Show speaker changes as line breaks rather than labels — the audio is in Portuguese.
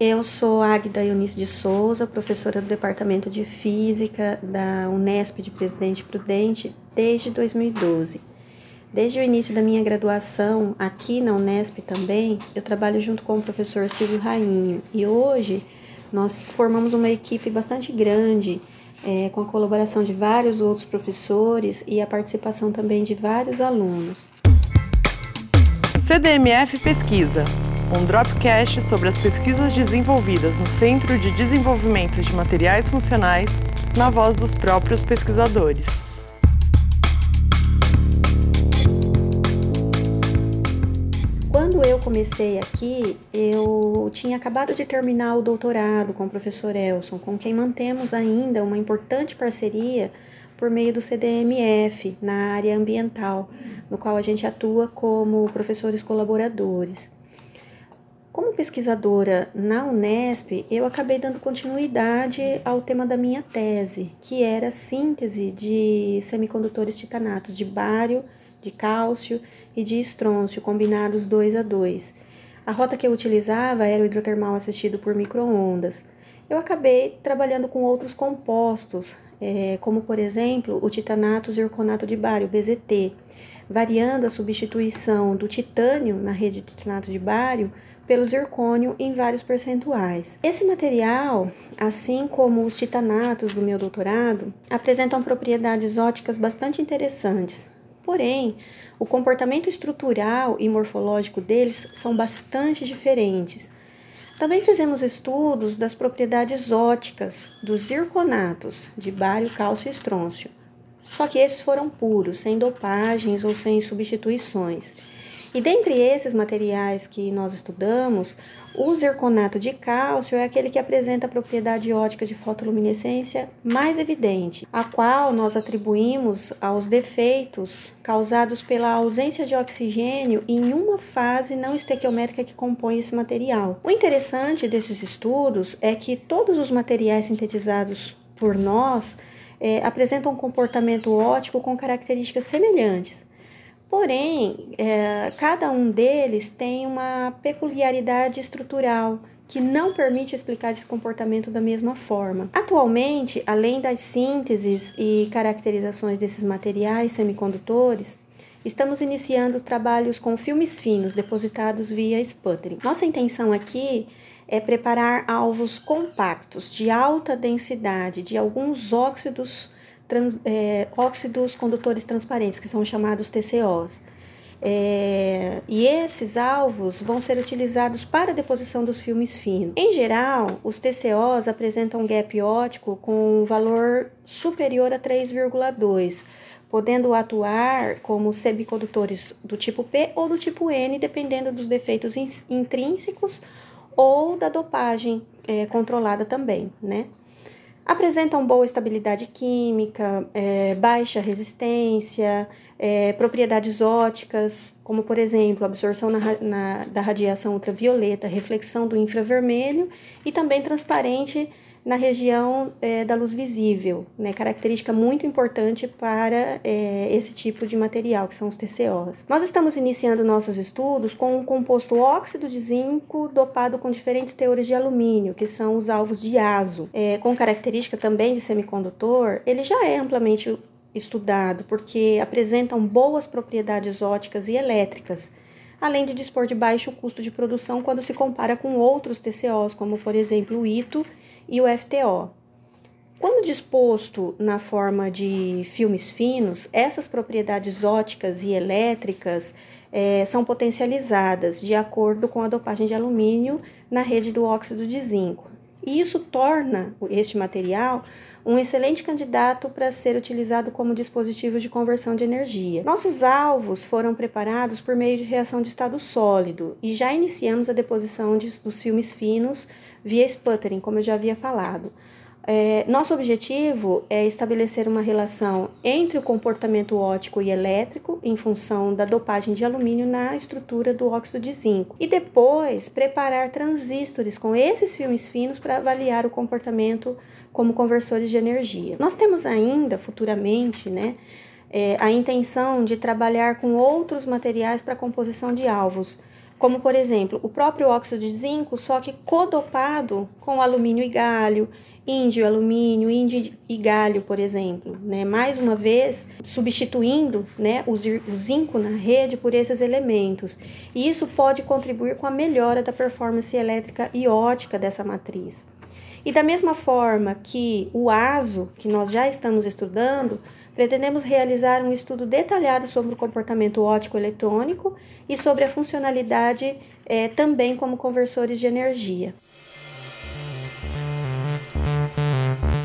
Eu sou Águida Eunice de Souza, professora do Departamento de Física da Unesp de Presidente Prudente desde 2012. Desde o início da minha graduação, aqui na Unesp também, eu trabalho junto com o professor Silvio Rainho e hoje nós formamos uma equipe bastante grande, é, com a colaboração de vários outros professores e a participação também de vários alunos.
CDMF Pesquisa um Dropcast sobre as pesquisas desenvolvidas no Centro de Desenvolvimento de Materiais Funcionais, na voz dos próprios pesquisadores.
Quando eu comecei aqui, eu tinha acabado de terminar o doutorado com o professor Elson, com quem mantemos ainda uma importante parceria por meio do CDMF na área ambiental, no qual a gente atua como professores colaboradores. Como pesquisadora na Unesp, eu acabei dando continuidade ao tema da minha tese, que era síntese de semicondutores titanatos de bário, de cálcio e de estrôncio combinados 2 a 2. A rota que eu utilizava era o hidrotermal assistido por microondas. Eu acabei trabalhando com outros compostos, é, como por exemplo o titanato zirconato de bário, BZT, variando a substituição do titânio na rede de titanato de bário pelo zircônio em vários percentuais. Esse material, assim como os titanatos do meu doutorado, apresentam propriedades óticas bastante interessantes. Porém, o comportamento estrutural e morfológico deles são bastante diferentes. Também fizemos estudos das propriedades óticas dos zirconatos de bário, cálcio e estrôncio. Só que esses foram puros, sem dopagens ou sem substituições. E dentre esses materiais que nós estudamos, o zirconato de cálcio é aquele que apresenta a propriedade ótica de fotoluminescência mais evidente, a qual nós atribuímos aos defeitos causados pela ausência de oxigênio em uma fase não estequiométrica que compõe esse material. O interessante desses estudos é que todos os materiais sintetizados por nós é, apresentam um comportamento óptico com características semelhantes. Porém, é, cada um deles tem uma peculiaridade estrutural que não permite explicar esse comportamento da mesma forma. Atualmente, além das sínteses e caracterizações desses materiais semicondutores, estamos iniciando trabalhos com filmes finos depositados via sputtering. Nossa intenção aqui é preparar alvos compactos de alta densidade de alguns óxidos trans, é, óxidos condutores transparentes, que são chamados TCOs. É, e esses alvos vão ser utilizados para a deposição dos filmes finos. Em geral, os TCOs apresentam um gap óptico com um valor superior a 3,2, podendo atuar como semicondutores do tipo P ou do tipo N, dependendo dos defeitos intrínsecos ou da dopagem é, controlada também, né? Apresentam boa estabilidade química, é, baixa resistência, é, propriedades óticas, como por exemplo, absorção na, na, da radiação ultravioleta, reflexão do infravermelho e também transparente na região é, da luz visível, né, característica muito importante para é, esse tipo de material, que são os TCOs. Nós estamos iniciando nossos estudos com um composto óxido de zinco dopado com diferentes teores de alumínio, que são os alvos de ASO. É, com característica também de semicondutor, ele já é amplamente estudado porque apresentam boas propriedades óticas e elétricas, além de dispor de baixo custo de produção quando se compara com outros TCOs, como por exemplo o ITO e o FTO. Quando disposto na forma de filmes finos, essas propriedades óticas e elétricas é, são potencializadas de acordo com a dopagem de alumínio na rede do óxido de zinco. E isso torna este material um excelente candidato para ser utilizado como dispositivo de conversão de energia. Nossos alvos foram preparados por meio de reação de estado sólido e já iniciamos a deposição de, dos filmes finos via sputtering, como eu já havia falado. É, nosso objetivo é estabelecer uma relação entre o comportamento óptico e elétrico em função da dopagem de alumínio na estrutura do óxido de zinco e depois preparar transistores com esses filmes finos para avaliar o comportamento como conversores de energia. Nós temos ainda futuramente, né, é, a intenção de trabalhar com outros materiais para composição de alvos como por exemplo o próprio óxido de zinco, só que codopado com alumínio e galho, índio, alumínio, índio e galho, por exemplo, né? Mais uma vez, substituindo, né, o, zinco na rede por esses elementos. E isso pode contribuir com a melhora da performance elétrica e ótica dessa matriz. E da mesma forma que o ASO, que nós já estamos estudando, pretendemos realizar um estudo detalhado sobre o comportamento óptico eletrônico e sobre a funcionalidade é, também como conversores de energia.